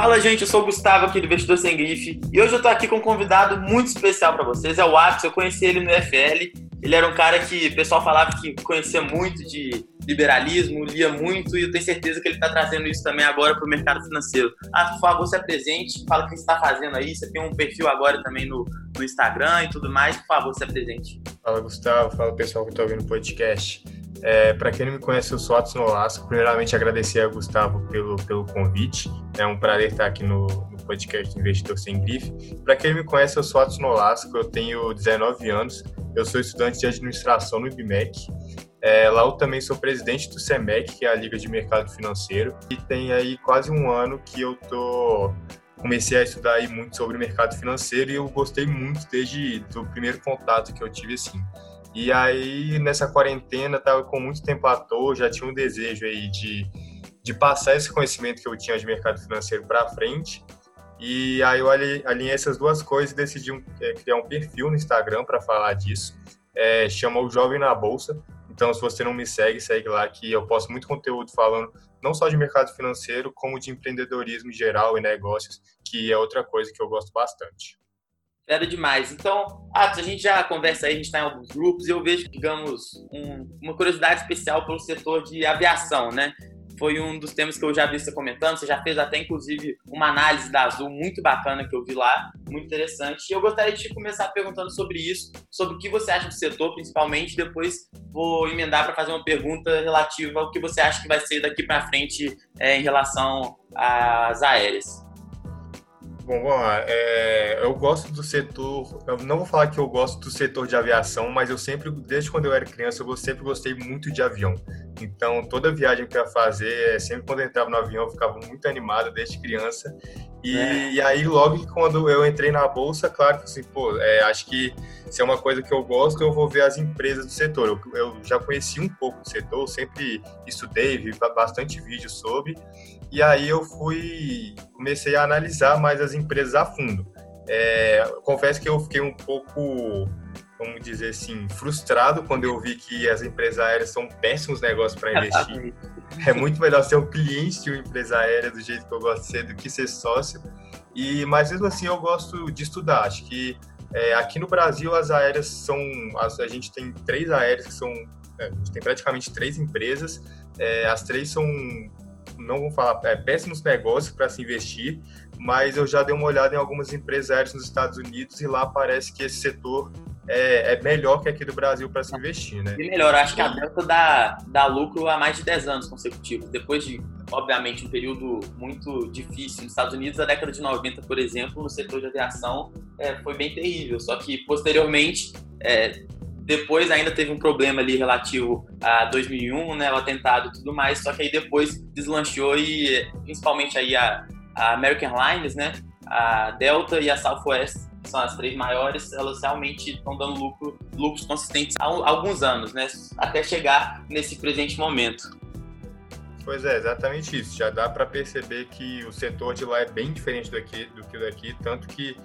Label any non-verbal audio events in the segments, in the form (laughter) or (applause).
Fala, gente, eu sou o Gustavo aqui do Investidor Sem Grife e hoje eu tô aqui com um convidado muito especial para vocês, é o Atos, eu conheci ele no FL, ele era um cara que o pessoal falava que conhecia muito de liberalismo, lia muito e eu tenho certeza que ele está trazendo isso também agora para o mercado financeiro. Ah, por favor, se apresente, fala o que você está fazendo aí, você tem um perfil agora também no, no Instagram e tudo mais, por favor, se apresente. Fala, Gustavo, fala pessoal que está ouvindo o podcast. É, para quem não me conhece, eu sou Atos Nolasco. Primeiramente, agradecer a Gustavo pelo, pelo convite. É um prazer estar aqui no, no podcast Investidor Sem Grife. Para quem não me conhece, eu sou Atos Nolasco, eu tenho 19 anos, eu sou estudante de administração no IBMEC. É, lá eu também sou presidente do SEMEC, que é a Liga de Mercado Financeiro, e tem aí quase um ano que eu tô comecei a estudar aí muito sobre mercado financeiro e eu gostei muito desde o primeiro contato que eu tive assim. E aí, nessa quarentena, tava com muito tempo à toa, já tinha um desejo aí de, de passar esse conhecimento que eu tinha de mercado financeiro para frente. E aí eu alinhei essas duas coisas e decidi um, é, criar um perfil no Instagram para falar disso. É, chama o Jovem na Bolsa. Então, se você não me segue, segue lá que eu posto muito conteúdo falando não só de mercado financeiro, como de empreendedorismo em geral e negócios, que é outra coisa que eu gosto bastante. Era demais. Então, Atos, a gente já conversa aí, a gente está em alguns grupos e eu vejo, digamos, um, uma curiosidade especial pelo setor de aviação, né? Foi um dos temas que eu já vi você comentando. Você já fez até, inclusive, uma análise da Azul muito bacana que eu vi lá, muito interessante. E eu gostaria de começar perguntando sobre isso, sobre o que você acha do setor, principalmente. Depois vou emendar para fazer uma pergunta relativa ao que você acha que vai ser daqui para frente é, em relação às aéreas. Bom, vamos lá. É, eu gosto do setor. Eu não vou falar que eu gosto do setor de aviação, mas eu sempre, desde quando eu era criança, eu sempre gostei muito de avião. Então, toda viagem que eu ia fazer, sempre quando eu entrava no avião, eu ficava muito animado desde criança. E, é. e aí, logo que quando eu entrei na bolsa, claro que assim, pô, é, acho que se é uma coisa que eu gosto, eu vou ver as empresas do setor. Eu, eu já conheci um pouco do setor, sempre estudei, vi bastante vídeo sobre. E aí eu fui, comecei a analisar mais as empresas a fundo. É, confesso que eu fiquei um pouco, vamos dizer assim, frustrado quando eu vi que as empresas aéreas são péssimos negócios para investir. (laughs) é muito melhor ser um cliente de uma empresa aérea do jeito que eu gosto de ser do que ser sócio. E mas mesmo assim eu gosto de estudar. Acho que é, aqui no Brasil as aéreas são, a gente tem três aéreas que são, é, a gente tem praticamente três empresas. É, as três são não vou falar é, péssimos negócios para se investir, mas eu já dei uma olhada em algumas empresas aéreas nos Estados Unidos e lá parece que esse setor é, é melhor que aqui do Brasil para se investir, né? E melhor, acho que a Delta dá, dá lucro há mais de 10 anos consecutivos, depois de, obviamente, um período muito difícil. Nos Estados Unidos, a década de 90, por exemplo, no setor de aviação é, foi bem terrível, só que posteriormente é, depois ainda teve um problema ali relativo a 2001, né, o atentado e tudo mais, só que aí depois deslanchou e principalmente aí a, a American Airlines, né, a Delta e a Southwest, são as três maiores, elas realmente estão dando lucro, lucros consistentes há alguns anos, né, até chegar nesse presente momento. Pois é, exatamente isso. Já dá para perceber que o setor de lá é bem diferente daqui, do que daqui, tanto que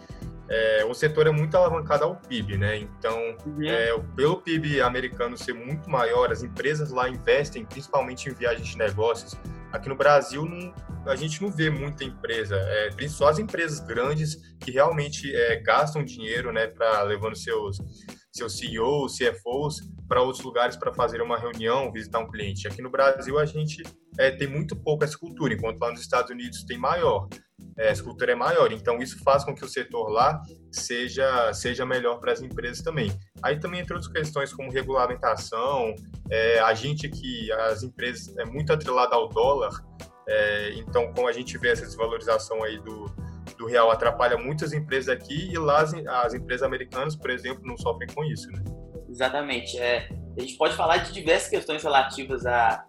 é, o setor é muito alavancado ao PIB, né? Então, uhum. é, pelo PIB americano ser muito maior, as empresas lá investem principalmente em viagens de negócios. Aqui no Brasil, não, a gente não vê muita empresa, é, só as empresas grandes que realmente é, gastam dinheiro, né, para levando seus seus CEOs, CFOs para outros lugares para fazer uma reunião, visitar um cliente. Aqui no Brasil a gente é, tem muito pouco essa cultura, enquanto lá nos Estados Unidos tem maior é, essa cultura é maior. Então, isso faz com que o setor lá seja, seja melhor para as empresas também. Aí também entre outras questões como regulamentação, é, a gente aqui, as empresas, é muito atrelada ao dólar, é, então, como a gente vê essa desvalorização aí do, do real, atrapalha muitas empresas aqui e lá as, as empresas americanas, por exemplo, não sofrem com isso, né? Exatamente. É, a gente pode falar de diversas questões relativas a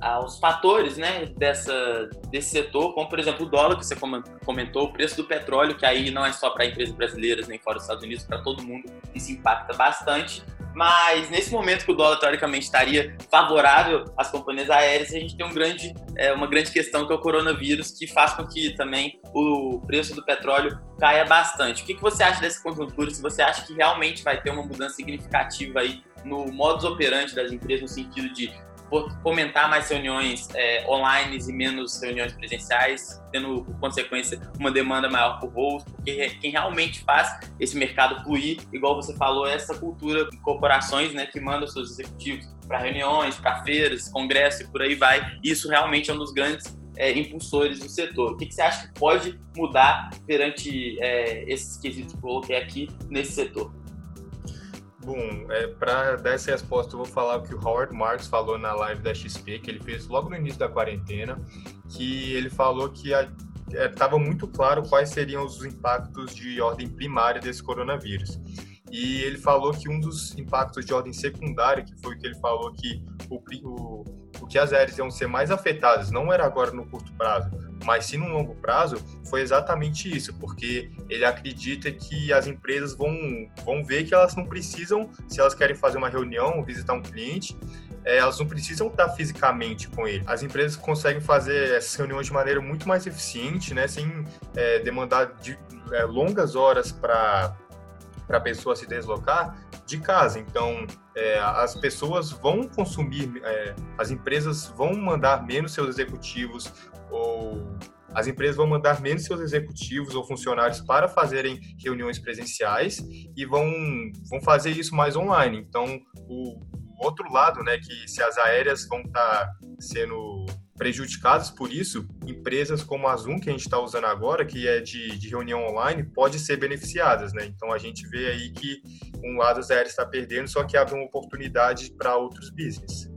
aos fatores né, dessa, desse setor, como por exemplo o dólar, que você comentou, o preço do petróleo, que aí não é só para empresas brasileiras nem fora dos Estados Unidos, para todo mundo, isso impacta bastante. Mas nesse momento que o dólar teoricamente estaria favorável às companhias aéreas, a gente tem um grande, é, uma grande questão que é o coronavírus, que faz com que também o preço do petróleo caia bastante. O que, que você acha dessa conjuntura? Se você acha que realmente vai ter uma mudança significativa aí no modus operandi das empresas, no sentido de fomentar mais reuniões é, online e menos reuniões presenciais, tendo por consequência uma demanda maior por voos, porque quem realmente faz esse mercado fluir, igual você falou, é essa cultura de corporações né, que mandam seus executivos para reuniões, para feiras, congressos e por aí vai. Isso realmente é um dos grandes é, impulsores do setor. O que, que, você acha que pode mudar perante é, esses quesitos que eu coloquei aqui nesse setor? Bom, é, para dar essa resposta, eu vou falar o que o Howard Marks falou na live da XP, que ele fez logo no início da quarentena, que ele falou que estava é, muito claro quais seriam os impactos de ordem primária desse coronavírus. E ele falou que um dos impactos de ordem secundária, que foi o que ele falou que o, o, o que as áreas iam ser mais afetadas, não era agora no curto prazo, mas sim no longo prazo, foi exatamente isso, porque ele acredita que as empresas vão, vão ver que elas não precisam, se elas querem fazer uma reunião, visitar um cliente, é, elas não precisam estar fisicamente com ele. As empresas conseguem fazer essas reuniões de maneira muito mais eficiente, né, sem é, demandar de, é, longas horas para para a pessoa se deslocar de casa. Então, é, as pessoas vão consumir, é, as empresas vão mandar menos seus executivos ou as empresas vão mandar menos seus executivos ou funcionários para fazerem reuniões presenciais e vão, vão fazer isso mais online. Então, o, o outro lado, né, que se as aéreas vão estar tá sendo prejudicadas por isso, empresas como a Zoom, que a gente está usando agora, que é de, de, reunião online, pode ser beneficiadas, né? Então a gente vê aí que um lado as aéreas está perdendo, só que abre uma oportunidade para outros business.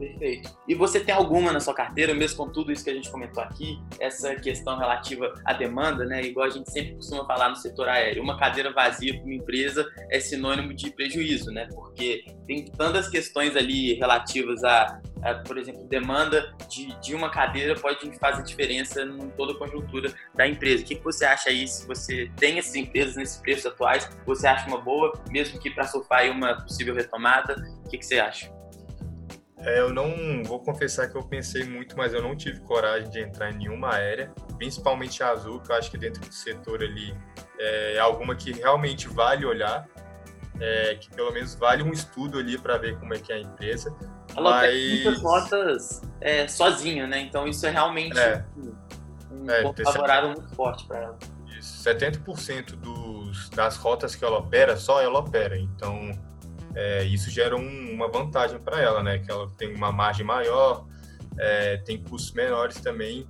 Perfeito. E você tem alguma na sua carteira, mesmo com tudo isso que a gente comentou aqui, essa questão relativa à demanda, né? Igual a gente sempre costuma falar no setor aéreo, uma cadeira vazia para uma empresa é sinônimo de prejuízo, né? Porque tem tantas questões ali relativas a, a por exemplo, demanda de, de uma cadeira pode fazer diferença em toda a conjuntura da empresa. O que, você acha aí, se você tem essas empresas nesses preços atuais, você acha uma boa, mesmo que para surfar uma possível retomada? O que você acha? É, eu não vou confessar que eu pensei muito, mas eu não tive coragem de entrar em nenhuma aérea, principalmente a Azul, que eu acho que dentro do setor ali é alguma que realmente vale olhar, é, que pelo menos vale um estudo ali para ver como é que é a empresa. Ela mas... tem muitas notas é, sozinha, né? Então isso é realmente é. um, é, ponto favorável muito forte para ela. Isso, 70% dos, das rotas que ela opera, só ela opera. Então é, isso gera um, uma vantagem para ela, né? Que ela tem uma margem maior, é, tem custos menores também.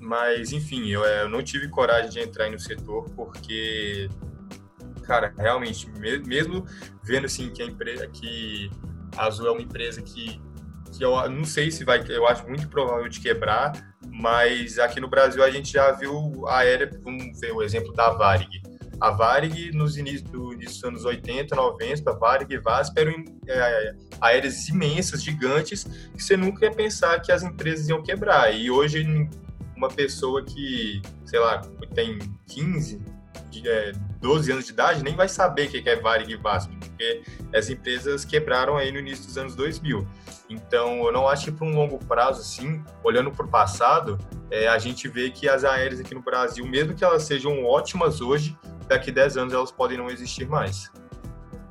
Mas, enfim, eu, é, eu, não tive coragem de entrar no setor porque, cara, realmente, mesmo vendo assim que a empresa, que a Azul é uma empresa que, que eu não sei se vai, eu acho muito provável de quebrar, mas aqui no Brasil a gente já viu a aérea, vamos ver o exemplo da Varig a Varig, nos inícios, do, dos anos 80, 90, a Varig e VASP eram é, aéreas imensas, gigantes, que você nunca ia pensar que as empresas iam quebrar. E hoje, uma pessoa que, sei lá, tem 15, é, 12 anos de idade, nem vai saber o que é Varig e VASP, porque as empresas quebraram aí no início dos anos 2000. Então, eu não acho que para um longo prazo, assim, olhando para o passado, é, a gente vê que as aéreas aqui no Brasil, mesmo que elas sejam ótimas hoje, daqui 10 anos elas podem não existir mais.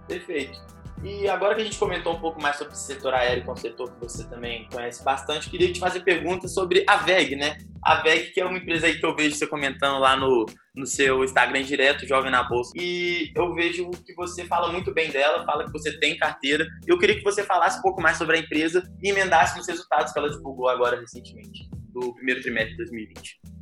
Perfeito. E agora que a gente comentou um pouco mais sobre o setor aéreo, que é um setor que você também conhece bastante, queria te fazer perguntas sobre a VEG, né? A VEG, que é uma empresa aí que eu vejo você comentando lá no, no seu Instagram direto, Jovem na Bolsa. E eu vejo que você fala muito bem dela, fala que você tem carteira. Eu queria que você falasse um pouco mais sobre a empresa e emendasse nos resultados que ela divulgou agora recentemente, do primeiro trimestre de 2020.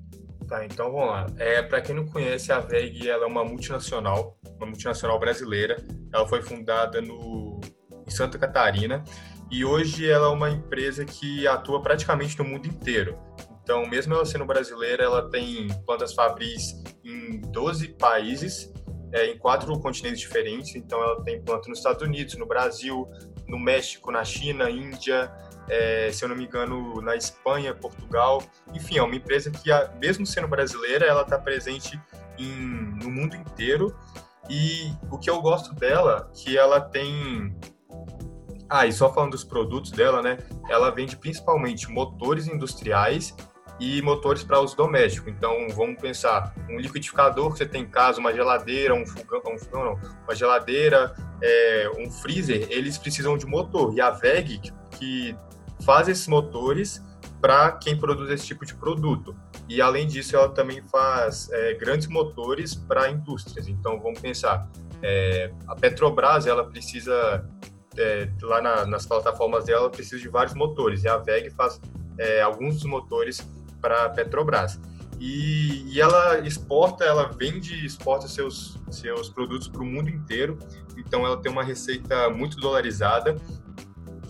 Tá, então vamos lá. É, para quem não conhece, a VEG ela é uma multinacional, uma multinacional brasileira. Ela foi fundada no, em Santa Catarina e hoje ela é uma empresa que atua praticamente no mundo inteiro. Então, mesmo ela sendo brasileira, ela tem plantas fabris em 12 países, é, em quatro continentes diferentes. Então, ela tem planta nos Estados Unidos, no Brasil, no México, na China, Índia, é, se eu não me engano, na Espanha, Portugal. Enfim, é uma empresa que, mesmo sendo brasileira, ela está presente em, no mundo inteiro. E o que eu gosto dela, que ela tem ah, e só falando dos produtos dela, né? Ela vende principalmente motores industriais e motores para uso doméstico. Então, vamos pensar, um liquidificador que você tem em casa, uma geladeira, um fogão, um fogão não, uma geladeira, é, um freezer, eles precisam de motor. E a VEG, que faz esses motores para quem produz esse tipo de produto. E além disso, ela também faz é, grandes motores para indústrias. Então, vamos pensar, é, a Petrobras ela precisa é, lá na, nas plataformas dela precisa de vários motores e a VEG faz é, alguns dos motores para a Petrobras. E, e, ela exporta, ela vende exporta seus, seus produtos para o mundo inteiro. Então ela tem uma receita muito dolarizada.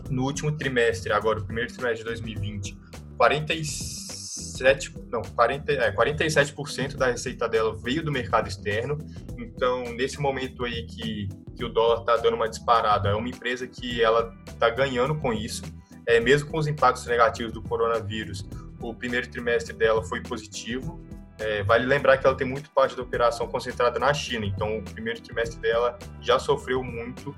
No último trimestre, agora o primeiro trimestre de 2020, 47, não, 40, é, 47% da receita dela veio do mercado externo. Então, nesse momento aí que, que o dólar está dando uma disparada, é uma empresa que ela está ganhando com isso. É, mesmo com os impactos negativos do coronavírus, o primeiro trimestre dela foi positivo. É, vale lembrar que ela tem muito parte da operação concentrada na China, então o primeiro trimestre dela já sofreu muito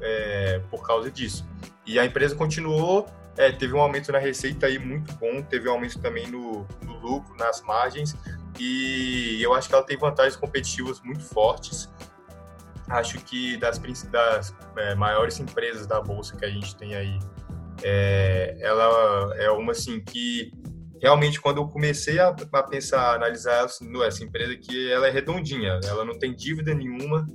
é, por causa disso. E a empresa continuou, é, teve um aumento na receita aí muito bom, teve um aumento também no, no lucro, nas margens, e eu acho que ela tem vantagens competitivas muito fortes. Acho que das, das é, maiores empresas da bolsa que a gente tem aí, é, ela é uma assim que realmente quando eu comecei a, a pensar, a analisar assim, essa empresa que ela é redondinha, ela não tem dívida nenhuma,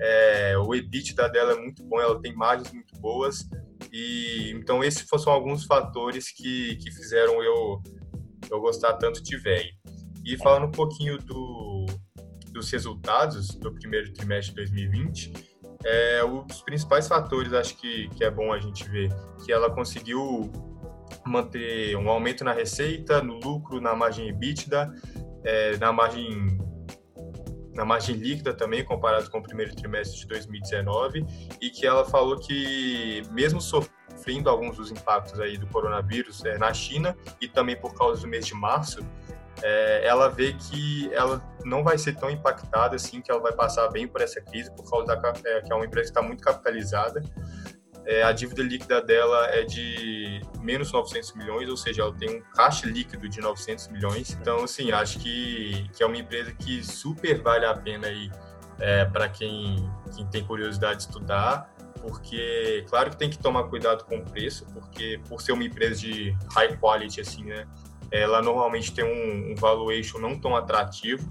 é, o EBITDA dela é muito bom, ela tem margens muito boas e então esses foram alguns fatores que, que fizeram eu eu gostar tanto de VEG. E falando um pouquinho do, dos resultados do primeiro trimestre de 2020, é, os principais fatores acho que, que é bom a gente ver que ela conseguiu manter um aumento na receita, no lucro, na margem EBITDA, é, na margem na margem líquida também, comparado com o primeiro trimestre de 2019, e que ela falou que, mesmo sofrendo alguns dos impactos aí do coronavírus é, na China e também por causa do mês de março, é, ela vê que ela não vai ser tão impactada assim, que ela vai passar bem por essa crise, por causa da é, que é uma empresa que está muito capitalizada é, a dívida líquida dela é de menos 900 milhões, ou seja, ela tem um caixa líquido de 900 milhões. Então, assim, acho que, que é uma empresa que super vale a pena aí é, para quem, quem tem curiosidade de estudar, porque, claro que tem que tomar cuidado com o preço, porque por ser uma empresa de high quality, assim, né, ela normalmente tem um, um valuation não tão atrativo,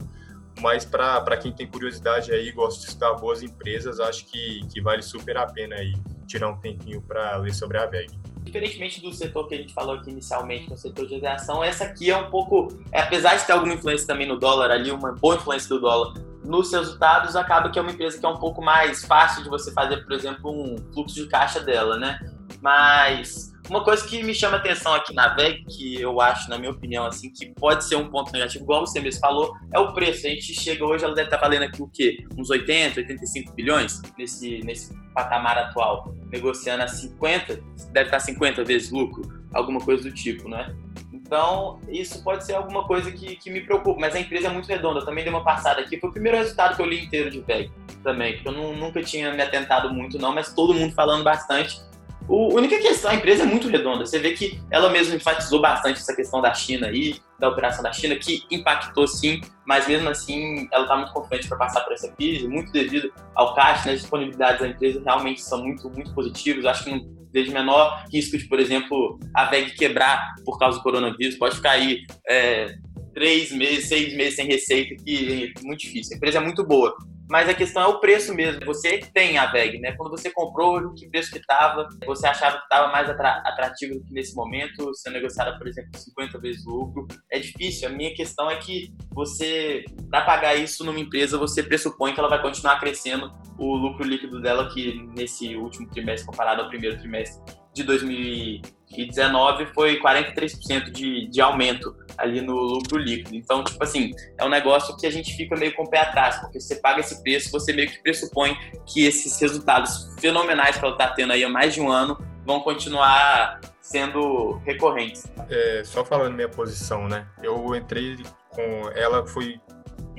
mas para quem tem curiosidade aí, gosta de estudar boas empresas, acho que, que vale super a pena aí tirar um tempinho para ler sobre a VEG. Diferentemente do setor que a gente falou aqui inicialmente, no setor de aviação, essa aqui é um pouco, é, apesar de ter alguma influência também no dólar ali, uma boa influência do dólar nos resultados, acaba que é uma empresa que é um pouco mais fácil de você fazer, por exemplo, um fluxo de caixa dela, né? Mas uma coisa que me chama atenção aqui na VEG, que eu acho, na minha opinião, assim, que pode ser um ponto negativo, igual você mesmo falou, é o preço. A gente chega hoje, ela deve estar valendo aqui o quê? Uns 80, 85 bilhões nesse, nesse patamar atual. Negociando a 50, deve estar 50 vezes lucro, alguma coisa do tipo, né? Então, isso pode ser alguma coisa que, que me preocupa, mas a empresa é muito redonda. Eu também dei uma passada aqui. Foi o primeiro resultado que eu li inteiro de VEG também, porque eu não, nunca tinha me atentado muito, não, mas todo mundo falando bastante. O, a única questão, a empresa é muito redonda. Você vê que ela mesma enfatizou bastante essa questão da China aí, da operação da China, que impactou sim, mas mesmo assim ela está muito confiante para passar por essa crise, muito devido ao caixa, né, as disponibilidades da empresa realmente são muito, muito positivas. Acho que não vejo menor risco de, por exemplo, a VEG quebrar por causa do coronavírus. Pode ficar aí é, três meses, seis meses sem receita, que é muito difícil. A empresa é muito boa mas a questão é o preço mesmo. Você tem a VEG, né? Quando você comprou, que preço que estava, você achava que estava mais atrativo do que nesse momento, sendo negociada, por exemplo, 50 vezes lucro. É difícil. A minha questão é que você, para pagar isso numa empresa, você pressupõe que ela vai continuar crescendo o lucro líquido dela, que nesse último trimestre, comparado ao primeiro trimestre de 2019, foi 43% de, de aumento ali no lucro líquido. Então, tipo assim, é um negócio que a gente fica meio com o pé atrás, porque você paga esse preço, você meio que pressupõe que esses resultados fenomenais que ela está tendo aí há mais de um ano vão continuar sendo recorrentes. É, só falando minha posição, né? Eu entrei com ela foi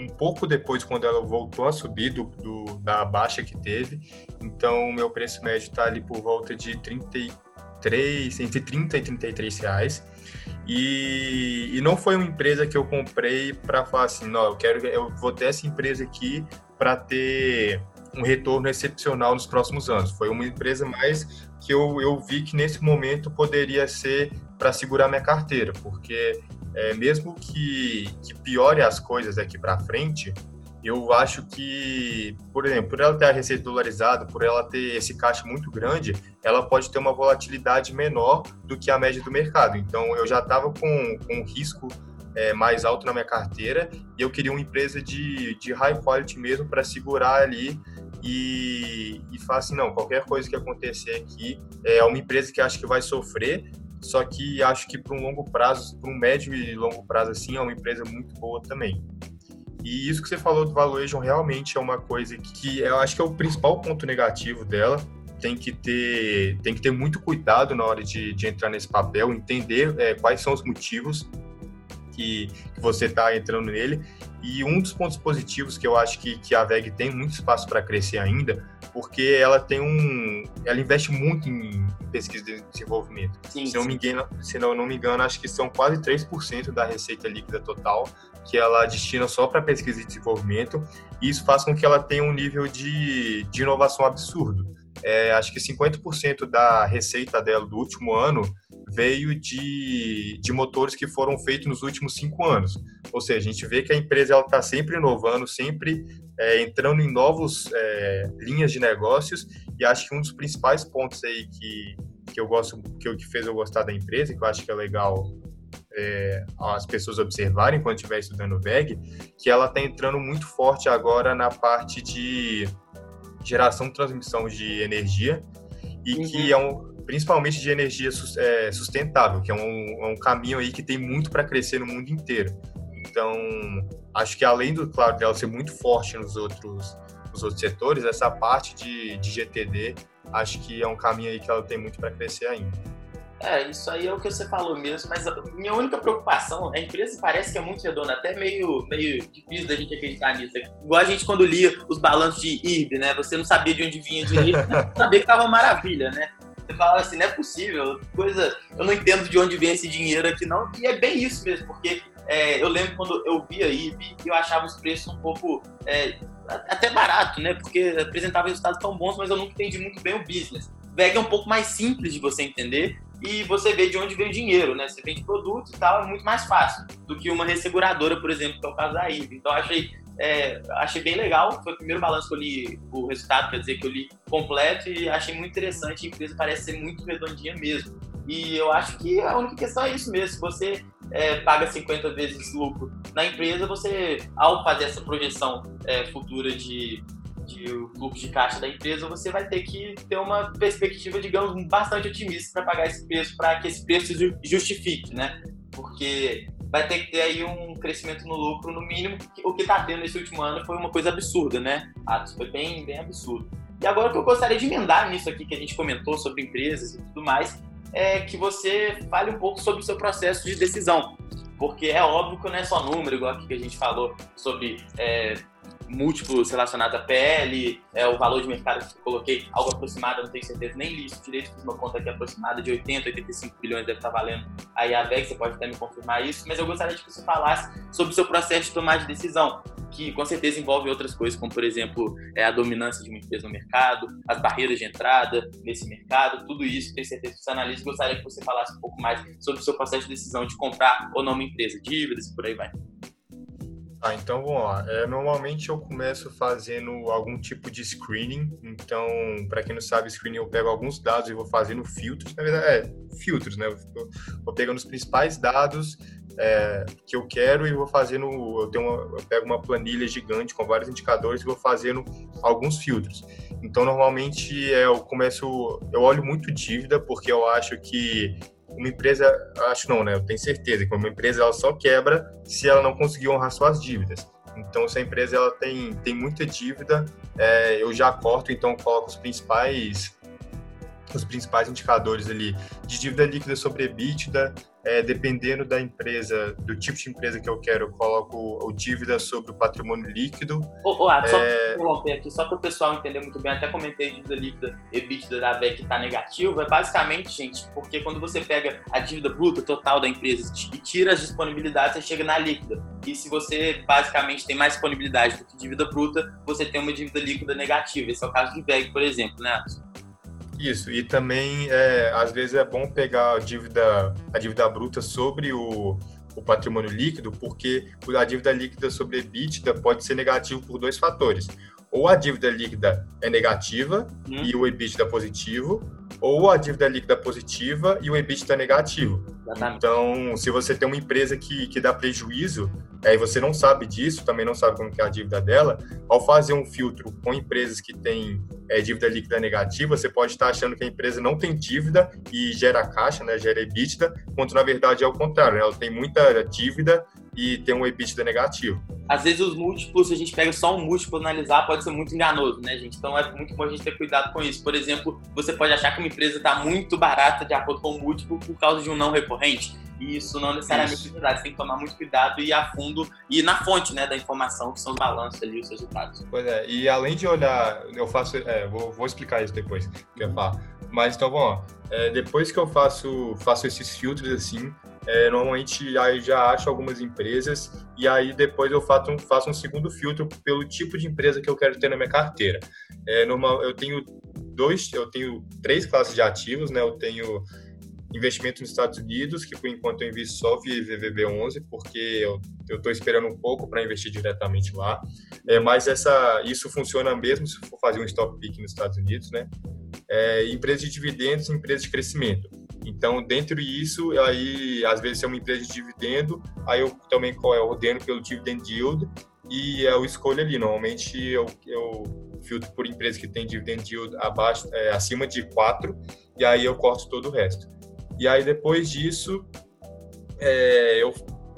um pouco depois quando ela voltou a subir do, do da baixa que teve. Então, o meu preço médio está ali por volta de 33, entre 30 e 33 reais. E, e não foi uma empresa que eu comprei para falar assim, não, eu quero, eu vou ter essa empresa aqui para ter um retorno excepcional nos próximos anos. Foi uma empresa mais que eu, eu vi que nesse momento poderia ser para segurar minha carteira, porque é, mesmo que, que piore as coisas daqui para frente, eu acho que, por exemplo, por ela ter a receita dolarizada, por ela ter esse caixa muito grande, ela pode ter uma volatilidade menor do que a média do mercado. Então, eu já estava com, com um risco é, mais alto na minha carteira e eu queria uma empresa de, de high quality mesmo para segurar ali e, e falar assim, não, qualquer coisa que acontecer aqui é uma empresa que acho que vai sofrer, só que acho que para um longo prazo, para um médio e longo prazo assim, é uma empresa muito boa também. E isso que você falou do valuation realmente é uma coisa que eu acho que é o principal ponto negativo dela. Tem que ter, tem que ter muito cuidado na hora de, de entrar nesse papel, entender é, quais são os motivos que, que você está entrando nele. E um dos pontos positivos que eu acho que, que a VEG tem muito espaço para crescer ainda, porque ela tem um. Ela investe muito em pesquisa de desenvolvimento. Sim, se, não me engano, se não, não me engano, acho que são quase 3% da receita líquida total que ela destina só para pesquisa e desenvolvimento, e isso faz com que ela tenha um nível de, de inovação absurdo. É, acho que 50% da receita dela do último ano veio de, de motores que foram feitos nos últimos cinco anos. Ou seja, a gente vê que a empresa está sempre inovando, sempre é, entrando em novas é, linhas de negócios, e acho que um dos principais pontos aí que, que eu gosto, que, eu, que fez eu gostar da empresa, que eu acho que é legal é, as pessoas observarem quando estiver estudando VEG, que ela está entrando muito forte agora na parte de geração e transmissão de energia e uhum. que é um, principalmente de energia é, sustentável, que é um, é um caminho aí que tem muito para crescer no mundo inteiro. Então, acho que além do, claro, dela ser muito forte nos outros, nos outros setores, essa parte de, de GTD, acho que é um caminho aí que ela tem muito para crescer ainda. É, isso aí é o que você falou mesmo, mas a minha única preocupação, a empresa parece que é muito redonda, até meio, meio difícil da gente acreditar nisso. Igual a gente quando lia os balanços de IRB, né? Você não sabia de onde vinha dinheiro, (laughs) sabia que tava maravilha, né? Você falava assim, não é possível, coisa, eu não entendo de onde vem esse dinheiro aqui não, e é bem isso mesmo, porque é, eu lembro quando eu via IRB, eu achava os preços um pouco é, até barato, né? Porque apresentava resultados tão bons, mas eu nunca entendi muito bem o business. VEG é um pouco mais simples de você entender e você vê de onde vem o dinheiro, né? Você vende produto e tal, é muito mais fácil do que uma resseguradora, por exemplo, que é o caso da IVE. Então, achei, é, achei bem legal. Foi o primeiro balanço que eu li, o resultado, quer dizer, que eu li completo e achei muito interessante. A empresa parece ser muito redondinha mesmo. E eu acho que a única questão é isso mesmo. Se você é, paga 50 vezes lucro na empresa, você, ao fazer essa projeção é, futura de de fluxo de caixa da empresa, você vai ter que ter uma perspectiva, digamos, bastante otimista para pagar esse preço, para que esse preço justifique, né? Porque vai ter que ter aí um crescimento no lucro, no mínimo, o que está tendo nesse último ano foi uma coisa absurda, né? Atos, foi bem, bem absurdo. E agora o que eu gostaria de emendar nisso aqui que a gente comentou sobre empresas e tudo mais, é que você fale um pouco sobre o seu processo de decisão. Porque é óbvio que não é só número, igual aqui que a gente falou sobre é, múltiplos relacionados a PL, é, o valor de mercado que eu coloquei, algo aproximado, não tenho certeza, nem li isso direito, fiz uma conta aqui aproximada de 80, 85 bilhões deve estar valendo a VEG, você pode até me confirmar isso, mas eu gostaria de que você falasse sobre o seu processo de tomar de decisão, que com certeza envolve outras coisas, como por exemplo é, a dominância de uma empresa no mercado, as barreiras de entrada nesse mercado, tudo isso, tenho certeza que você analisa, gostaria que você falasse um pouco mais sobre o seu processo de decisão de comprar ou não uma empresa, dívidas e por aí vai. Ah, então vamos lá. É, normalmente eu começo fazendo algum tipo de screening. Então, para quem não sabe, screening eu pego alguns dados e vou fazendo filtros. Na verdade, é filtros, né? Eu vou pegando os principais dados é, que eu quero e vou fazendo. Eu, tenho uma, eu pego uma planilha gigante com vários indicadores e vou fazendo alguns filtros. Então, normalmente é, eu começo. Eu olho muito dívida porque eu acho que uma empresa, acho não, né? Eu tenho certeza que uma empresa ela só quebra se ela não conseguir honrar suas dívidas. Então, se a empresa ela tem, tem muita dívida, é, eu já corto, então coloco os principais os principais indicadores ali de dívida líquida sobre EBITDA, é, dependendo da empresa, do tipo de empresa que eu quero, eu coloco o dívida sobre o patrimônio líquido. Ô, ô, é... só para interromper aqui, só para o pessoal entender muito bem, até comentei dívida líquida EBITDA da VEC que está negativo, é basicamente, gente, porque quando você pega a dívida bruta total da empresa e tira as disponibilidades, você chega na líquida. E se você basicamente tem mais disponibilidade do que dívida bruta, você tem uma dívida líquida negativa. Esse é o caso de VEG, por exemplo, né? Isso, e também é, às vezes é bom pegar a dívida, a dívida bruta sobre o, o patrimônio líquido, porque a dívida líquida sobre EBITDA pode ser negativo por dois fatores. Ou a dívida líquida é negativa hum. e o EBITDA positivo, ou a dívida líquida positiva e o EBITDA negativo. Exatamente. Então, se você tem uma empresa que, que dá prejuízo, aí você não sabe disso, também não sabe como é a dívida dela, ao fazer um filtro com empresas que têm é, dívida líquida negativa, você pode estar achando que a empresa não tem dívida e gera caixa, né, gera EBITDA, quando na verdade é o contrário, né, ela tem muita dívida e tem um EBITDA negativo. Às vezes os múltiplos, se a gente pega só um múltiplo analisar, pode ser muito enganoso, né, gente? Então é muito bom a gente ter cuidado com isso. Por exemplo, você pode achar que uma empresa está muito barata de acordo com o múltiplo por causa de um não recorrente. E isso não necessariamente isso. é verdade. Você tem que tomar muito cuidado e ir a fundo e na fonte né, da informação, que são os balanços ali, os resultados. Pois é, e além de olhar, eu faço, é, vou, vou explicar isso depois, que eu falar. Mas então, bom, é, depois que eu faço, faço esses filtros assim, é, normalmente aí já acho algumas empresas e aí depois eu faço um, faço um segundo filtro pelo tipo de empresa que eu quero ter na minha carteira. É, normal, eu tenho dois, eu tenho três classes de ativos, né? Eu tenho investimento nos Estados Unidos, que por enquanto eu invisto só via VVB11, porque eu estou esperando um pouco para investir diretamente lá. É, mas essa, isso funciona mesmo se for fazer um stop pick nos Estados Unidos, né? É, empresa de dividendos e empresa de crescimento. Então, dentro disso, aí, às vezes, é uma empresa de dividendo, aí eu também eu ordeno pelo dividend yield e eu escolho ali. Normalmente, eu, eu filtro por empresa que tem dividend yield abaixo, é, acima de 4, e aí eu corto todo o resto. E aí, depois disso, é, eu,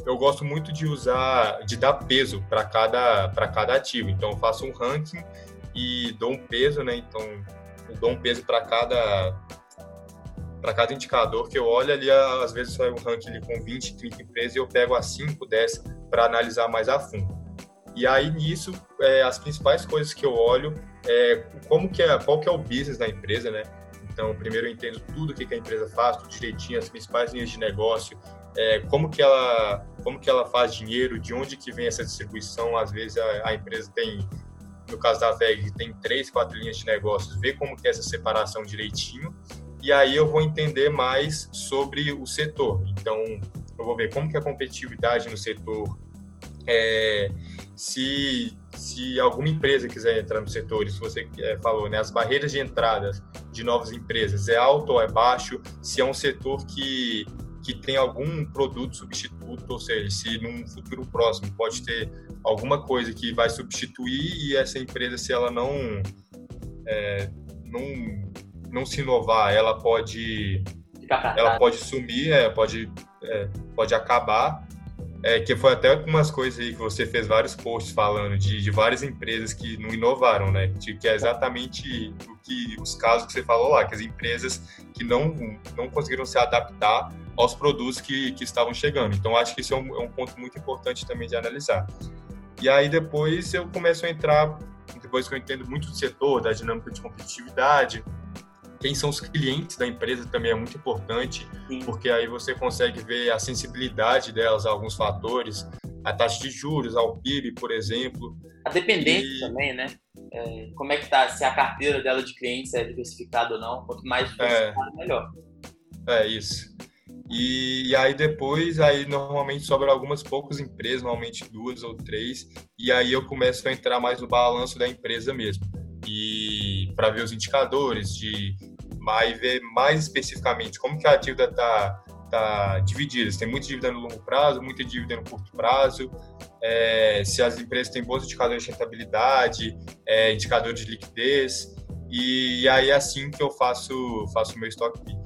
eu gosto muito de usar, de dar peso para cada, cada ativo. Então, eu faço um ranking e dou um peso, né? Então, eu dou um peso para cada para cada indicador que eu olho ali, às vezes sai um ranking ali com 20, 30 empresas e eu pego as 5, 10 para analisar mais a fundo. E aí nisso, é, as principais coisas que eu olho é como que é, qual que é o business da empresa, né? Então, primeiro eu entendo tudo o que, a empresa faz, tudo direitinho, as principais linhas de negócio, é, como que ela como que ela faz dinheiro, de onde que vem essa distribuição. Às vezes a, a empresa tem, no caso da VEG, tem três, quatro linhas de negócios, ver como que é essa separação direitinho. E aí eu vou entender mais sobre o setor. Então, eu vou ver como que é a competitividade no setor, é, se, se alguma empresa quiser entrar no setor, se você é, falou, né, as barreiras de entrada de novas empresas é alto ou é baixo, se é um setor que, que tem algum produto substituto, ou seja, se num futuro próximo pode ter alguma coisa que vai substituir e essa empresa, se ela não, é, não, não se inovar, ela pode ela pode sumir, é, pode, é, pode acabar é, que foi até algumas coisas aí que você fez vários posts falando de, de várias empresas que não inovaram, né? De, que é exatamente o que os casos que você falou lá, que as empresas que não, não conseguiram se adaptar aos produtos que, que estavam chegando. Então, acho que isso é um, é um ponto muito importante também de analisar. E aí, depois, eu começo a entrar, depois que eu entendo muito do setor, da dinâmica de competitividade, quem são os clientes da empresa também é muito importante, Sim. porque aí você consegue ver a sensibilidade delas a alguns fatores, a taxa de juros, ao PIB, por exemplo. A dependência e... também, né? É, como é que tá, se a carteira dela de clientes é diversificada ou não, quanto mais diversificada, é, melhor. É, isso. E, e, aí depois, aí normalmente sobram algumas poucas empresas, normalmente duas ou três, e aí eu começo a entrar mais no balanço da empresa mesmo. E para ver os indicadores de mas ver mais especificamente como que a dívida está tá dividida. Se tem muita dívida no longo prazo, muita dívida no curto prazo, é, se as empresas têm bons indicadores de rentabilidade, é, indicadores de liquidez, e, e, aí é assim que eu faço faço o meu stock pick.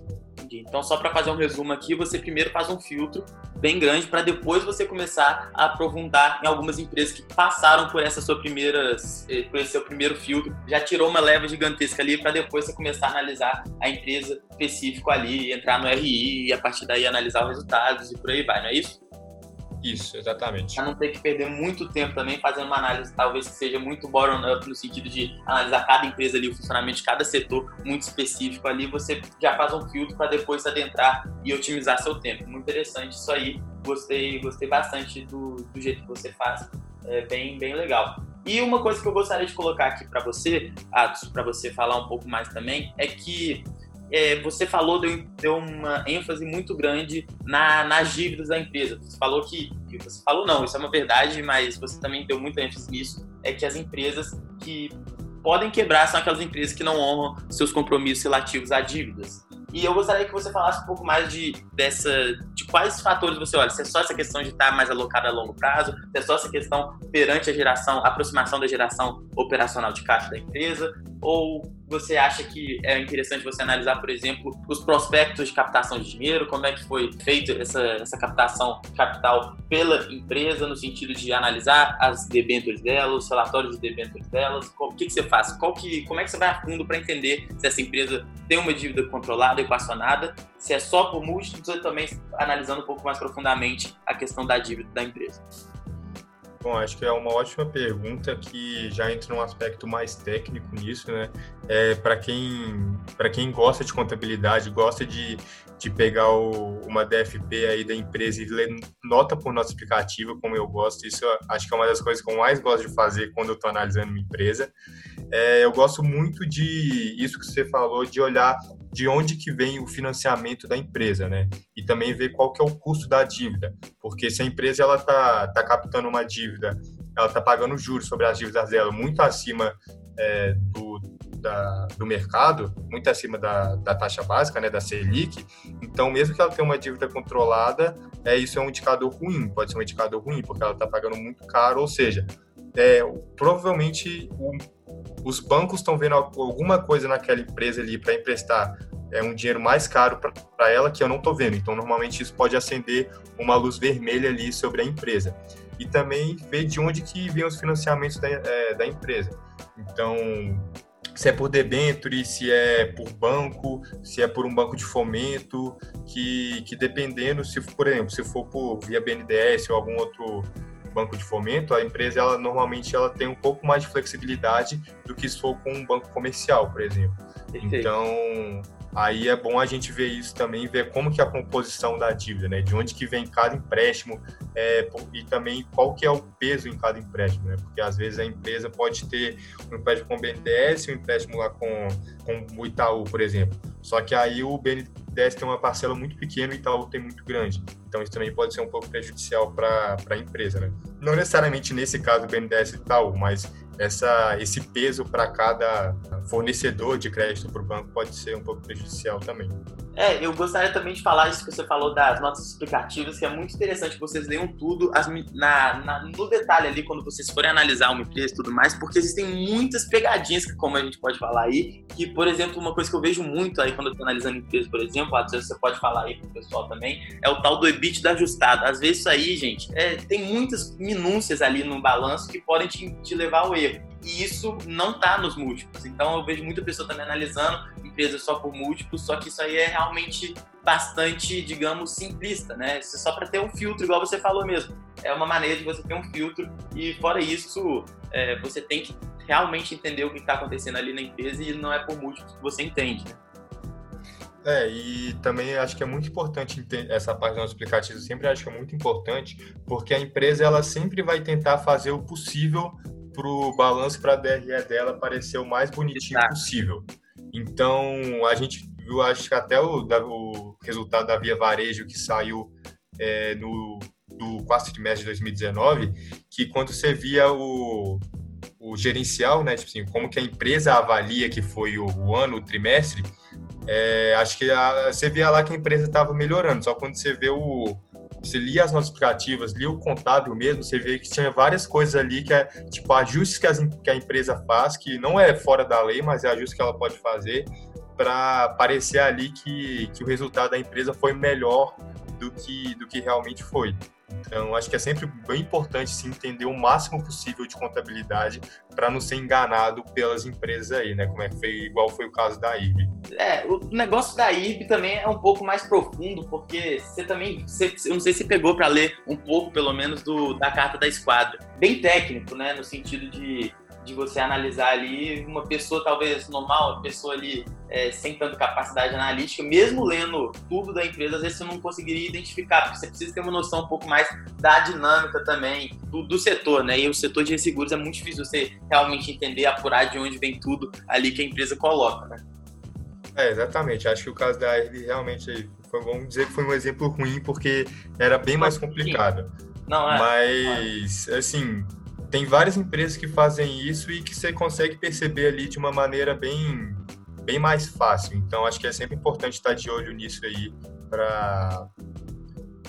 Entendi. Então, só para fazer um resumo aqui, você primeiro faz um filtro bem grande para depois você começar a aprofundar em algumas empresas que passaram por essa sua primeira, eh, por esse seu primeiro filtro, já tirou uma leva gigantesca ali para depois você começar a analisar a empresa específica ali, entrar no RI e a partir daí analisar os resultados e por aí vai, não é isso? Isso, exatamente. Para não ter que perder muito tempo também fazendo uma análise, talvez que seja muito bottom-up, no sentido de analisar cada empresa ali, o funcionamento de cada setor muito específico ali, você já faz um filtro para depois adentrar e otimizar seu tempo. Muito interessante isso aí. gostei, gostei bastante do, do jeito que você faz. É bem, bem legal. E uma coisa que eu gostaria de colocar aqui para você, Atos, para você falar um pouco mais também, é que é, você falou, deu, deu uma ênfase muito grande na, nas dívidas da empresa. Você falou que, você falou não, isso é uma verdade, mas você também deu muita ênfase nisso, é que as empresas que podem quebrar são aquelas empresas que não honram seus compromissos relativos a dívidas. E eu gostaria que você falasse um pouco mais de, dessa, de quais fatores você olha. Se é só essa questão de estar mais alocado a longo prazo, se é só essa questão perante a geração, a aproximação da geração operacional de caixa da empresa, ou você acha que é interessante você analisar, por exemplo, os prospectos de captação de dinheiro, como é que foi feita essa, essa captação de capital pela empresa, no sentido de analisar as debêntures dela, os relatórios de debêntures delas, o que, que você faz? Qual que, como é que você vai a fundo para entender se essa empresa tem uma dívida controlada, equacionada, se é só por múltiplos ou também analisando um pouco mais profundamente a questão da dívida da empresa? Bom, acho que é uma ótima pergunta que já entra num aspecto mais técnico nisso, né? É, para quem, quem gosta de contabilidade, gosta de, de pegar o, uma DFP aí da empresa e ler nota por nota explicativa, como eu gosto, isso eu acho que é uma das coisas que eu mais gosto de fazer quando eu estou analisando uma empresa. É, eu gosto muito de isso que você falou, de olhar de onde que vem o financiamento da empresa, né? E também ver qual que é o custo da dívida, porque se a empresa ela tá, tá captando uma dívida, ela tá pagando juros sobre as dívidas dela muito acima é, do, da, do mercado, muito acima da, da taxa básica, né, da Selic. Então, mesmo que ela tenha uma dívida controlada, é isso é um indicador ruim, pode ser um indicador ruim, porque ela está pagando muito caro, ou seja, é, provavelmente o os bancos estão vendo alguma coisa naquela empresa ali para emprestar é um dinheiro mais caro para ela que eu não estou vendo. Então, normalmente isso pode acender uma luz vermelha ali sobre a empresa. E também ver de onde que vem os financiamentos da, é, da empresa. Então, se é por debenture, se é por banco, se é por um banco de fomento, que, que dependendo, se por exemplo, se for por via BNDES ou algum outro banco de fomento, a empresa ela normalmente ela tem um pouco mais de flexibilidade do que se for com um banco comercial, por exemplo. Perfeito. Então, aí é bom a gente ver isso também, ver como que é a composição da dívida, né? De onde que vem cada empréstimo é, e também qual que é o peso em cada empréstimo, né? Porque às vezes a empresa pode ter um empréstimo com o BNDES um empréstimo lá com, com o Itaú, por exemplo. Só que aí o BNDES tem uma parcela muito pequena e o Itaú tem muito grande. Então isso também pode ser um pouco prejudicial para a empresa, né? Não necessariamente nesse caso BNDES e Itaú, mas essa, esse peso para cada fornecedor de crédito para o banco pode ser um pouco prejudicial também. É, eu gostaria também de falar isso que você falou das notas explicativas, que é muito interessante vocês leiam tudo as, na, na, no detalhe ali, quando vocês forem analisar uma empresa e tudo mais, porque existem muitas pegadinhas, que, como a gente pode falar aí, que, por exemplo, uma coisa que eu vejo muito aí quando eu estou analisando empresa, por exemplo, às vezes você pode falar aí pro pessoal também, é o tal do EBITDA ajustado. Às vezes isso aí, gente, é, tem muitas minúcias ali no balanço que podem te, te levar ao erro e isso não está nos múltiplos. Então eu vejo muita pessoa também analisando empresas só por múltiplos, só que isso aí é realmente bastante, digamos, simplista, né? Isso é só para ter um filtro, igual você falou mesmo. É uma maneira de você ter um filtro e fora isso, é, você tem que realmente entender o que está acontecendo ali na empresa e não é por múltiplos que você entende, né? É, e também acho que é muito importante essa parte do nosso aplicativo, sempre acho que é muito importante, porque a empresa ela sempre vai tentar fazer o possível para o balanço para a DRE dela parecer o mais bonitinho Exato. possível. Então, a gente viu, acho que até o, o resultado da Via Varejo que saiu é, no do quarto trimestre de 2019, que quando você via o, o gerencial, né, tipo assim, como que a empresa avalia que foi o, o ano, o trimestre, é, acho que a, você via lá que a empresa estava melhorando, só quando você vê o, você lia as notas explicativas, lia o contábil mesmo, você vê que tinha várias coisas ali que é tipo ajustes que, as, que a empresa faz, que não é fora da lei, mas é ajustes que ela pode fazer para parecer ali que, que o resultado da empresa foi melhor do que, do que realmente foi. Então, acho que é sempre bem importante se entender o máximo possível de contabilidade para não ser enganado pelas empresas aí, né? Como é que foi, igual foi o caso da IRB. É, o negócio da IRB também é um pouco mais profundo, porque você também, você, eu não sei se pegou para ler um pouco, pelo menos, do, da carta da esquadra. Bem técnico, né? No sentido de de você analisar ali uma pessoa talvez normal, uma pessoa ali é, sem tanta capacidade analítica, mesmo lendo tudo da empresa, às vezes você não conseguiria identificar, porque você precisa ter uma noção um pouco mais da dinâmica também do, do setor, né? E o setor de resseguros é muito difícil você realmente entender, apurar de onde vem tudo ali que a empresa coloca, né? É, exatamente. Acho que o caso da ARB realmente foi, vamos dizer que foi um exemplo ruim, porque era bem mais complicado. Não, é. Mas, assim, tem várias empresas que fazem isso e que você consegue perceber ali de uma maneira bem, bem mais fácil. Então, acho que é sempre importante estar de olho nisso aí para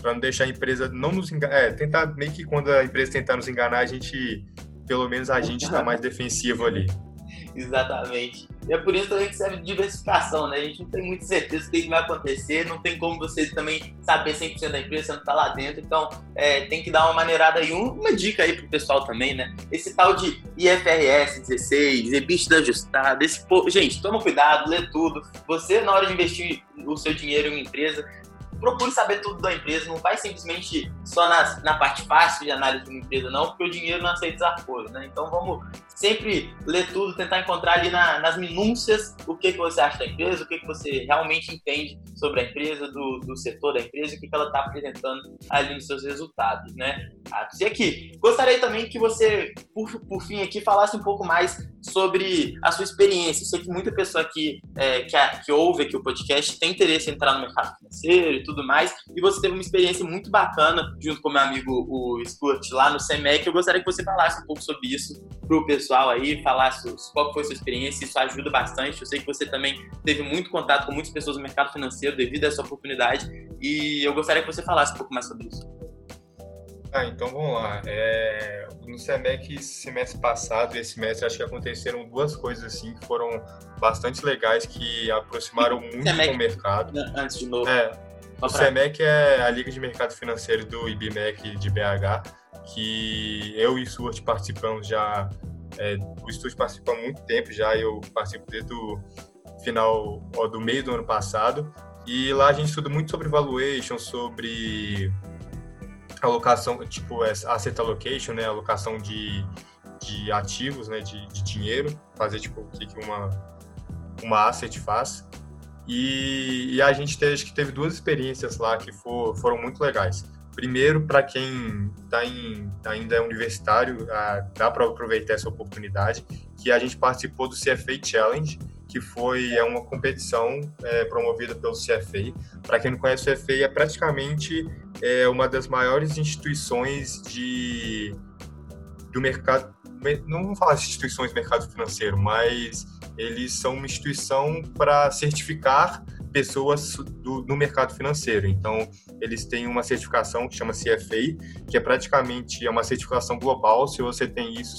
para não deixar a empresa não nos enganar. É, tentar meio que quando a empresa tentar nos enganar, a gente, pelo menos a gente está mais defensivo ali. Exatamente. E é por isso também que serve diversificação, né? A gente não tem muita certeza do que vai acontecer, não tem como você também saber 100% da empresa, você não tá lá dentro, então é, tem que dar uma maneirada aí. Uma dica aí pro pessoal também, né? Esse tal de IFRS 16, EBITDA ajustado, esse... Gente, toma cuidado, lê tudo. Você, na hora de investir o seu dinheiro em uma empresa, procure saber tudo da empresa, não vai simplesmente só na, na parte fácil de análise de uma empresa, não, porque o dinheiro não aceita desaforo, né? Então vamos sempre ler tudo, tentar encontrar ali na, nas minúcias o que, que você acha da empresa, o que, que você realmente entende sobre a empresa, do, do setor da empresa, o que, que ela está apresentando ali nos seus resultados, né? E aqui, gostaria também que você, por, por fim aqui, falasse um pouco mais sobre a sua experiência. Sei que muita pessoa aqui é, que, que ouve aqui o podcast tem interesse em entrar no mercado financeiro e tudo mais, e você teve uma experiência muito bacana junto com meu amigo o Stuart lá no CEMEC. Eu gostaria que você falasse um pouco sobre isso para o pessoal pessoal aí, falar qual foi a sua experiência, isso ajuda bastante. Eu sei que você também teve muito contato com muitas pessoas no mercado financeiro devido a essa oportunidade e eu gostaria que você falasse um pouco mais sobre isso. Ah, então vamos lá. É, no SEMEC, semestre passado e esse semestre, acho que aconteceram duas coisas assim que foram bastante legais, que aproximaram (laughs) muito com o mercado. Antes de novo. É, o SEMEC é a Liga de Mercado Financeiro do IBMEC de BH, que eu e Stuart participamos já é, o estúdio participa há muito tempo já, eu participo desde o final, ó, do meio do ano passado. E lá a gente estuda muito sobre valuation, sobre alocação, tipo asset allocation, né, alocação de, de ativos, né, de, de dinheiro, fazer tipo o que uma uma asset faz. E, e a gente teve, acho que teve duas experiências lá que for, foram muito legais. Primeiro, para quem tá em, ainda é universitário, ah, dá para aproveitar essa oportunidade, que a gente participou do CFA Challenge, que foi é uma competição é, promovida pelo CFA. Para quem não conhece o CFA, é praticamente é, uma das maiores instituições de do mercado, não vamos falar de instituições do mercado financeiro, mas eles são uma instituição para certificar pessoas do, no mercado financeiro. Então, eles têm uma certificação que chama CFA, que é praticamente é uma certificação global. Se você tem isso,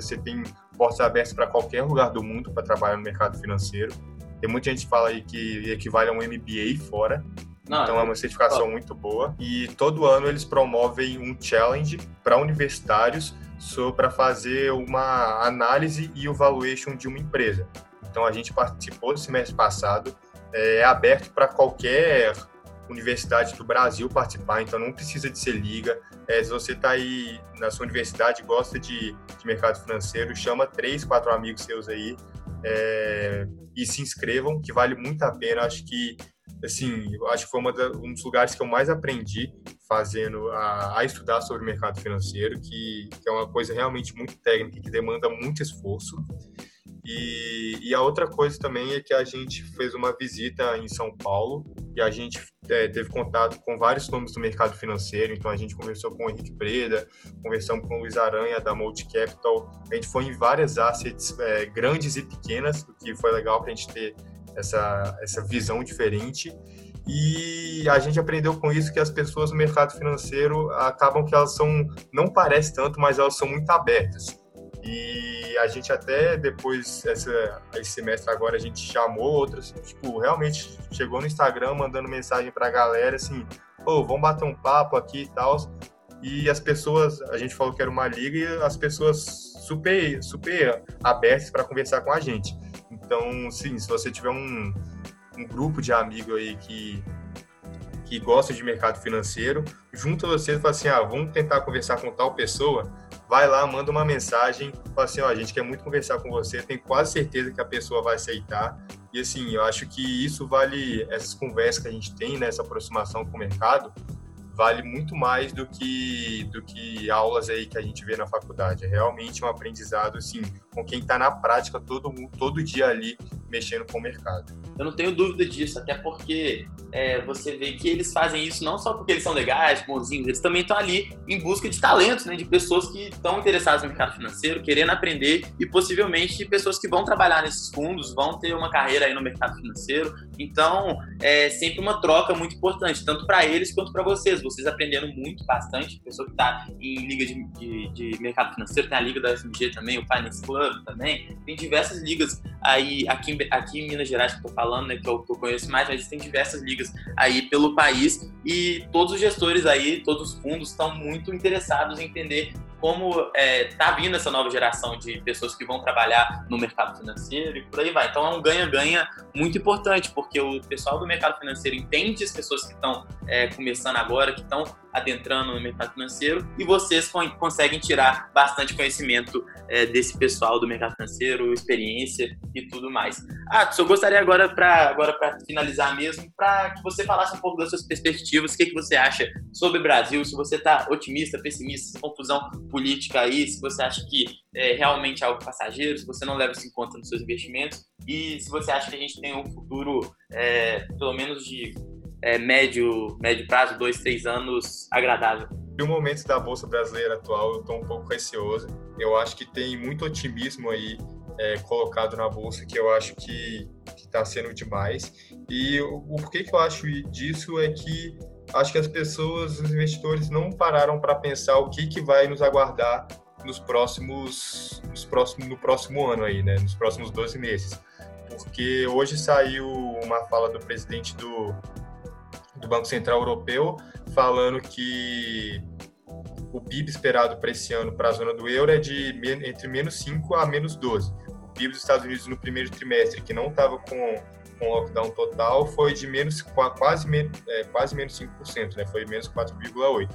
você tem portas abertas para qualquer lugar do mundo para trabalhar no mercado financeiro. Tem muita gente que fala aí que equivale a um MBA fora. Não, então é uma certificação muito boa. E todo ano eles promovem um challenge para universitários para fazer uma análise e evaluation de uma empresa. Então a gente participou no semestre passado é, é aberto para qualquer universidade do Brasil participar, então não precisa de ser liga. É, se você está aí na sua universidade gosta de, de, mercado financeiro, chama três, quatro amigos seus aí é, e se inscrevam, que vale muito a pena. Acho que assim, acho que foi da, um dos lugares que eu mais aprendi fazendo a, a estudar sobre mercado financeiro, que, que é uma coisa realmente muito técnica, que demanda muito esforço. E, e, a outra coisa também é que a gente fez uma visita em São Paulo e a gente é, teve contato com vários nomes do mercado financeiro. Então a gente conversou com o Henrique Preda, conversamos com o Luiz Aranha da Multi Capital. A gente foi em várias assets é, grandes e pequenas, o que foi legal para a gente ter essa, essa visão diferente. E a gente aprendeu com isso que as pessoas no mercado financeiro acabam que elas são, não parece tanto, mas elas são muito abertas. E a gente até depois, essa, esse semestre agora, a gente chamou outras, tipo, realmente chegou no Instagram mandando mensagem pra galera, assim, pô, vamos bater um papo aqui e tal. E as pessoas, a gente falou que era uma liga e as pessoas super, super abertas para conversar com a gente. Então, sim, se você tiver um, um grupo de amigos aí que que gosta de mercado financeiro, junta você e fala assim, ah, vamos tentar conversar com tal pessoa, vai lá, manda uma mensagem, fala assim, ó, a gente quer muito conversar com você, tenho quase certeza que a pessoa vai aceitar. E assim, eu acho que isso vale, essas conversas que a gente tem, né, aproximação com o mercado, vale muito mais do que do que aulas aí que a gente vê na faculdade. É realmente um aprendizado assim com quem está na prática todo todo dia ali mexendo com o mercado. Eu não tenho dúvida disso, até porque é, você vê que eles fazem isso não só porque eles são legais, bonzinhos, eles também estão ali em busca de talentos, né, de pessoas que estão interessadas no mercado financeiro, querendo aprender e possivelmente pessoas que vão trabalhar nesses fundos, vão ter uma carreira aí no mercado financeiro. Então, é sempre uma troca muito importante, tanto para eles quanto para vocês. Vocês aprendendo muito, bastante. Pessoa que está em liga de, de, de, mercado financeiro, tem a liga da SMG também, o Finance Club também. Tem diversas ligas aí aqui, aqui em Minas Gerais que eu tô falando, né, que eu, que eu conheço mais, mas tem diversas ligas aí pelo país e todos os gestores aí, todos os fundos estão muito interessados em entender como é, tá vindo essa nova geração de pessoas que vão trabalhar no mercado financeiro e por aí vai. Então é um ganha-ganha muito importante, porque o pessoal do mercado financeiro entende as pessoas que estão é, começando agora, que estão adentrando no mercado financeiro e vocês conseguem tirar bastante conhecimento é, desse pessoal do mercado financeiro, experiência e tudo mais. Ah, eu gostaria agora para agora finalizar mesmo, para que você falasse um pouco das suas perspectivas, o que, que você acha sobre o Brasil, se você está otimista, pessimista, confusão política aí, se você acha que é realmente algo passageiro, se você não leva isso em conta nos seus investimentos e se você acha que a gente tem um futuro, é, pelo menos de é, médio, médio prazo, dois, três anos, agradável? No momento da Bolsa Brasileira atual, eu estou um pouco receoso. Eu acho que tem muito otimismo aí é, colocado na Bolsa que eu acho que está sendo demais. E o, o porquê que eu acho disso é que acho que as pessoas, os investidores não pararam para pensar o que, que vai nos aguardar nos próximos, nos próximos, no próximo ano aí, né? Nos próximos 12 meses. Porque hoje saiu uma fala do presidente do, do Banco Central Europeu falando que o PIB esperado para esse ano para a zona do euro é de entre menos 5 a menos 12. O PIB dos Estados Unidos no primeiro trimestre, que não estava com, com lockdown total, foi de menos quase, é, quase menos 5%, né? foi menos 4,8%.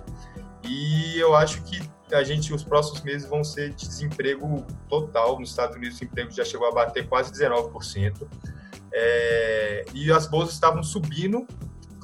E eu acho que a gente, os próximos meses vão ser de desemprego total. Nos Estados Unidos, o desemprego já chegou a bater quase 19%. É, e as bolsas estavam subindo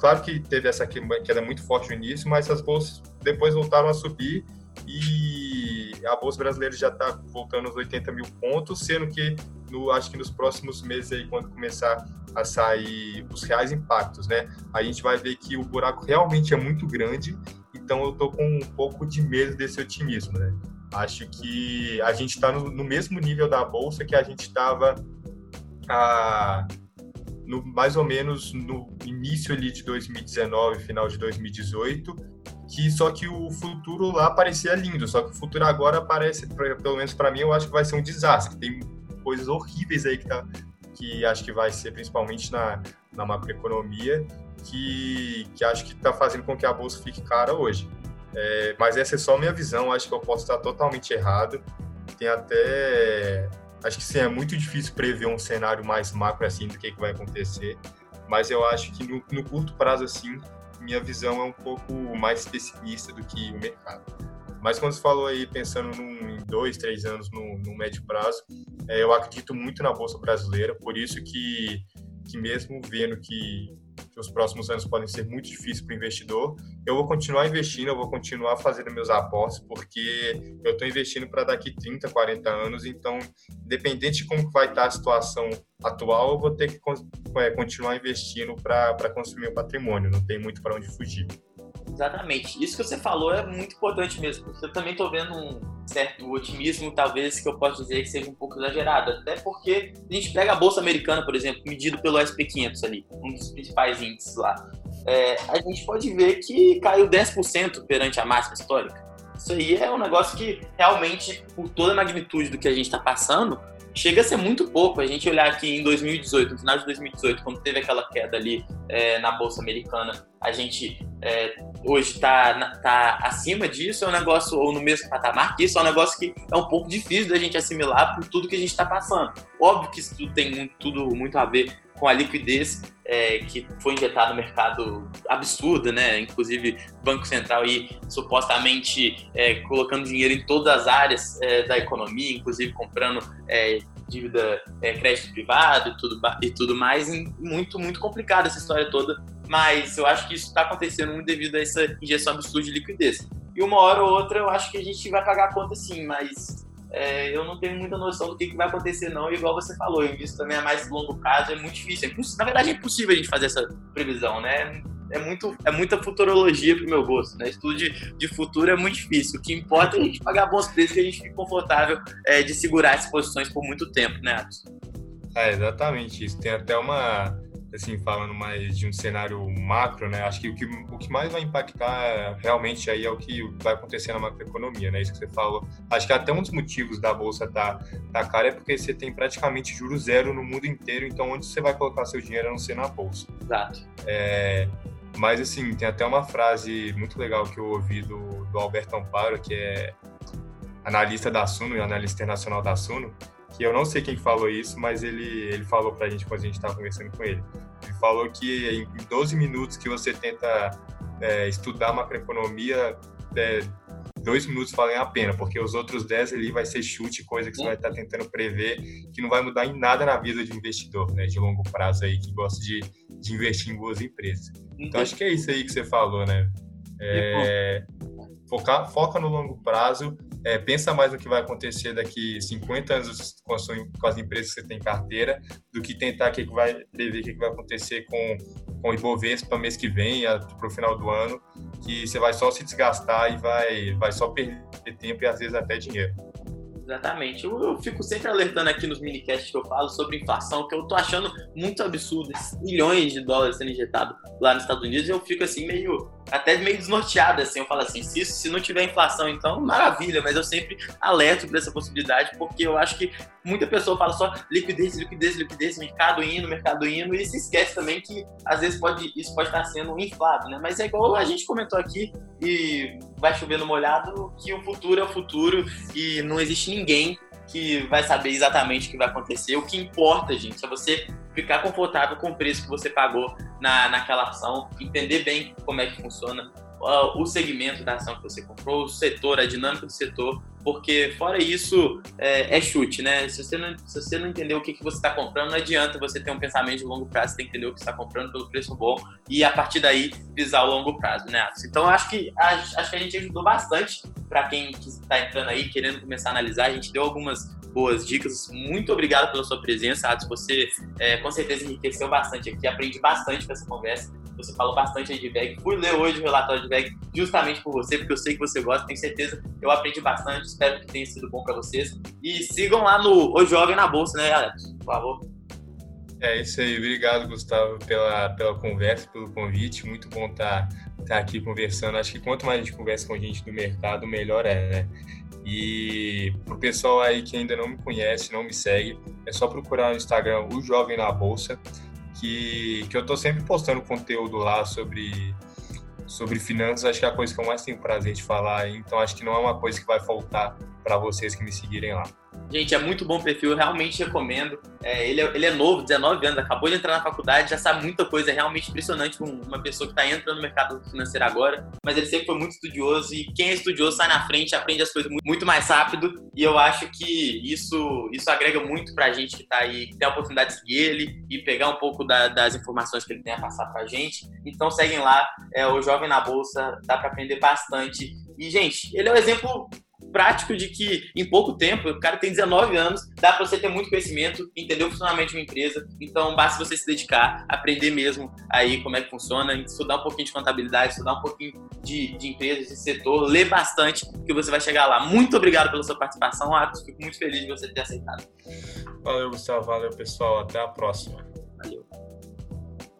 Claro que teve essa queda muito forte no início, mas as bolsas depois voltaram a subir e a bolsa brasileira já está voltando aos 80 mil pontos, sendo que no, acho que nos próximos meses aí, quando começar a sair os reais impactos, né, a gente vai ver que o buraco realmente é muito grande. Então eu tô com um pouco de medo desse otimismo, né? Acho que a gente está no, no, mesmo nível da bolsa que a gente estava a no, mais ou menos no início ali de 2019, final de 2018, que só que o futuro lá parecia lindo, só que o futuro agora parece, pelo menos para mim, eu acho que vai ser um desastre. Tem coisas horríveis aí que tá que acho que vai ser principalmente na, na macroeconomia, que, que acho que está fazendo com que a bolsa fique cara hoje. É, mas essa é só minha visão, acho que eu posso estar totalmente errado. Tem até Acho que sim, é muito difícil prever um cenário mais macro assim do que, que vai acontecer, mas eu acho que no, no curto prazo assim, minha visão é um pouco mais pessimista do que o mercado. Mas quando você falou aí, pensando num, em dois, três anos no, no médio prazo, é, eu acredito muito na Bolsa Brasileira, por isso que, que mesmo vendo que que os próximos anos podem ser muito difíceis para o investidor, eu vou continuar investindo, eu vou continuar fazendo meus aportes, porque eu estou investindo para daqui 30, 40 anos, então, independente de como vai estar a situação atual, eu vou ter que é, continuar investindo para construir meu patrimônio, não tem muito para onde fugir. Exatamente. Isso que você falou é muito importante mesmo, eu também estou vendo um certo otimismo, talvez, que eu posso dizer que seja um pouco exagerado. Até porque a gente pega a Bolsa Americana, por exemplo, medido pelo SP500 ali, um dos principais índices lá. É, a gente pode ver que caiu 10% perante a máxima histórica. Isso aí é um negócio que realmente, por toda a magnitude do que a gente está passando, chega a ser muito pouco. A gente olhar aqui em 2018, no final de 2018, quando teve aquela queda ali é, na Bolsa Americana, a gente é, hoje está tá acima disso, é um negócio, ou no mesmo patamar que isso, é um negócio que é um pouco difícil da gente assimilar por tudo que a gente está passando. Óbvio que isso tudo tem muito, tudo muito a ver com a liquidez é, que foi injetada no mercado absurda, né? Inclusive Banco Central aí supostamente é, colocando dinheiro em todas as áreas é, da economia, inclusive comprando é, dívida, é, crédito privado e tudo, e tudo mais. muito, muito complicada essa história toda, mas eu acho que isso está acontecendo muito devido a essa injeção absurda de liquidez. E uma hora ou outra eu acho que a gente vai pagar a conta sim, mas é, eu não tenho muita noção do que, que vai acontecer, não. E igual você falou, isso também é mais longo prazo, é muito difícil. É na verdade, é impossível a gente fazer essa previsão, né? É, muito, é muita futurologia pro meu gosto, né? Estudo de, de futuro é muito difícil. O que importa é a gente pagar bons preços e a gente fique confortável é, de segurar essas posições por muito tempo, né, Atos? É, exatamente isso. Tem até uma assim, falando mais de um cenário macro, né? Acho que o que, o que mais vai impactar realmente aí é o que vai acontecer na macroeconomia, né? Isso que você falou. Acho que até um dos motivos da bolsa tá, tá cara é porque você tem praticamente juro zero no mundo inteiro, então onde você vai colocar seu dinheiro a não ser na bolsa. Exato. É, mas assim, tem até uma frase muito legal que eu ouvi do, do Alberto Amparo, que é analista da Suno e analista internacional da Suno, que eu não sei quem falou isso, mas ele, ele falou pra gente quando a gente estava conversando com ele. Ele falou que em 12 minutos que você tenta é, estudar macroeconomia, é, dois minutos valem a pena, porque os outros 10 ali vai ser chute, coisa que você vai estar tá tentando prever, que não vai mudar em nada na vida de investidor, né, de longo prazo aí, que gosta de, de investir em boas empresas. Então acho que é isso aí que você falou, né? É, focar, foca no longo prazo, é, pensa mais no que vai acontecer daqui 50 anos com, sua, com, as empresas que você tem em carteira, do que tentar que vai prever o que vai acontecer com, com o Ibovespa mês que vem, para o final do ano, que você vai só se desgastar e vai, vai só perder tempo e às vezes até dinheiro. Exatamente. Eu, eu, fico sempre alertando aqui nos minicasts que eu falo sobre inflação, que eu tô achando muito absurdo. Esses milhões de dólares sendo injetados lá nos Estados Unidos, eu fico assim meio até meio desnorteado, assim, eu falo assim, se, se não tiver inflação, então maravilha, mas eu sempre alerto para essa possibilidade, porque eu acho que muita pessoa fala só liquidez, liquidez, liquidez, mercado indo, mercado indo, e se esquece também que às vezes pode, isso pode estar sendo inflado, né? Mas é igual a gente comentou aqui, e vai chover no molhado, que o futuro é o futuro, e não existe ninguém que vai saber exatamente o que vai acontecer. O que importa, gente, é você ficar confortável com o preço que você pagou na, naquela ação, entender bem como é que funciona uh, o segmento da ação que você comprou, o setor, a dinâmica do setor, porque fora isso é, é chute, né? Se você, não, se você não entender o que, que você está comprando, não adianta você ter um pensamento de longo prazo, você tem que entender o que está comprando pelo preço bom e a partir daí visar o longo prazo, né? Então acho que acho que a gente ajudou bastante para quem está entrando aí querendo começar a analisar. A gente deu algumas boas dicas. Muito obrigado pela sua presença, Atos. Você é, com certeza enriqueceu bastante aqui, aprendi bastante com essa conversa. Você falou bastante aí de VEG. Fui ler hoje o relatório de VEG justamente por você, porque eu sei que você gosta, tenho certeza. Eu aprendi bastante, espero que tenha sido bom para vocês. E sigam lá no O Jovem na Bolsa, né, Alex? Por favor. É isso aí, obrigado, Gustavo, pela, pela conversa, pelo convite. Muito bom estar tá, tá aqui conversando. Acho que quanto mais a gente conversa com a gente do mercado, melhor é, né? E pro pessoal aí que ainda não me conhece, não me segue, é só procurar no Instagram o Jovem na Bolsa que, que eu estou sempre postando conteúdo lá sobre, sobre finanças. Acho que é a coisa que eu mais tenho prazer de falar. Então, acho que não é uma coisa que vai faltar para vocês que me seguirem lá. Gente, é muito bom perfil, eu realmente recomendo. É, ele, é, ele é novo, 19 anos, acabou de entrar na faculdade, já sabe muita coisa, é realmente impressionante uma pessoa que está entrando no mercado financeiro agora. Mas ele sempre foi muito estudioso e quem é estudioso sai na frente, aprende as coisas muito, muito mais rápido. E eu acho que isso, isso agrega muito para a gente que está aí, que tem a oportunidade de seguir ele e pegar um pouco da, das informações que ele tem a passar para a gente. Então seguem lá, é o Jovem na Bolsa, dá para aprender bastante. E, gente, ele é um exemplo prático de que em pouco tempo, o cara tem 19 anos, dá para você ter muito conhecimento, entender o funcionamento de uma empresa. Então, basta você se dedicar, aprender mesmo aí como é que funciona, estudar um pouquinho de contabilidade, estudar um pouquinho de, de empresas, de setor, ler bastante, que você vai chegar lá. Muito obrigado pela sua participação, Atos. Fico muito feliz de você ter aceitado. Valeu, Gustavo. Valeu, pessoal. Até a próxima. Valeu.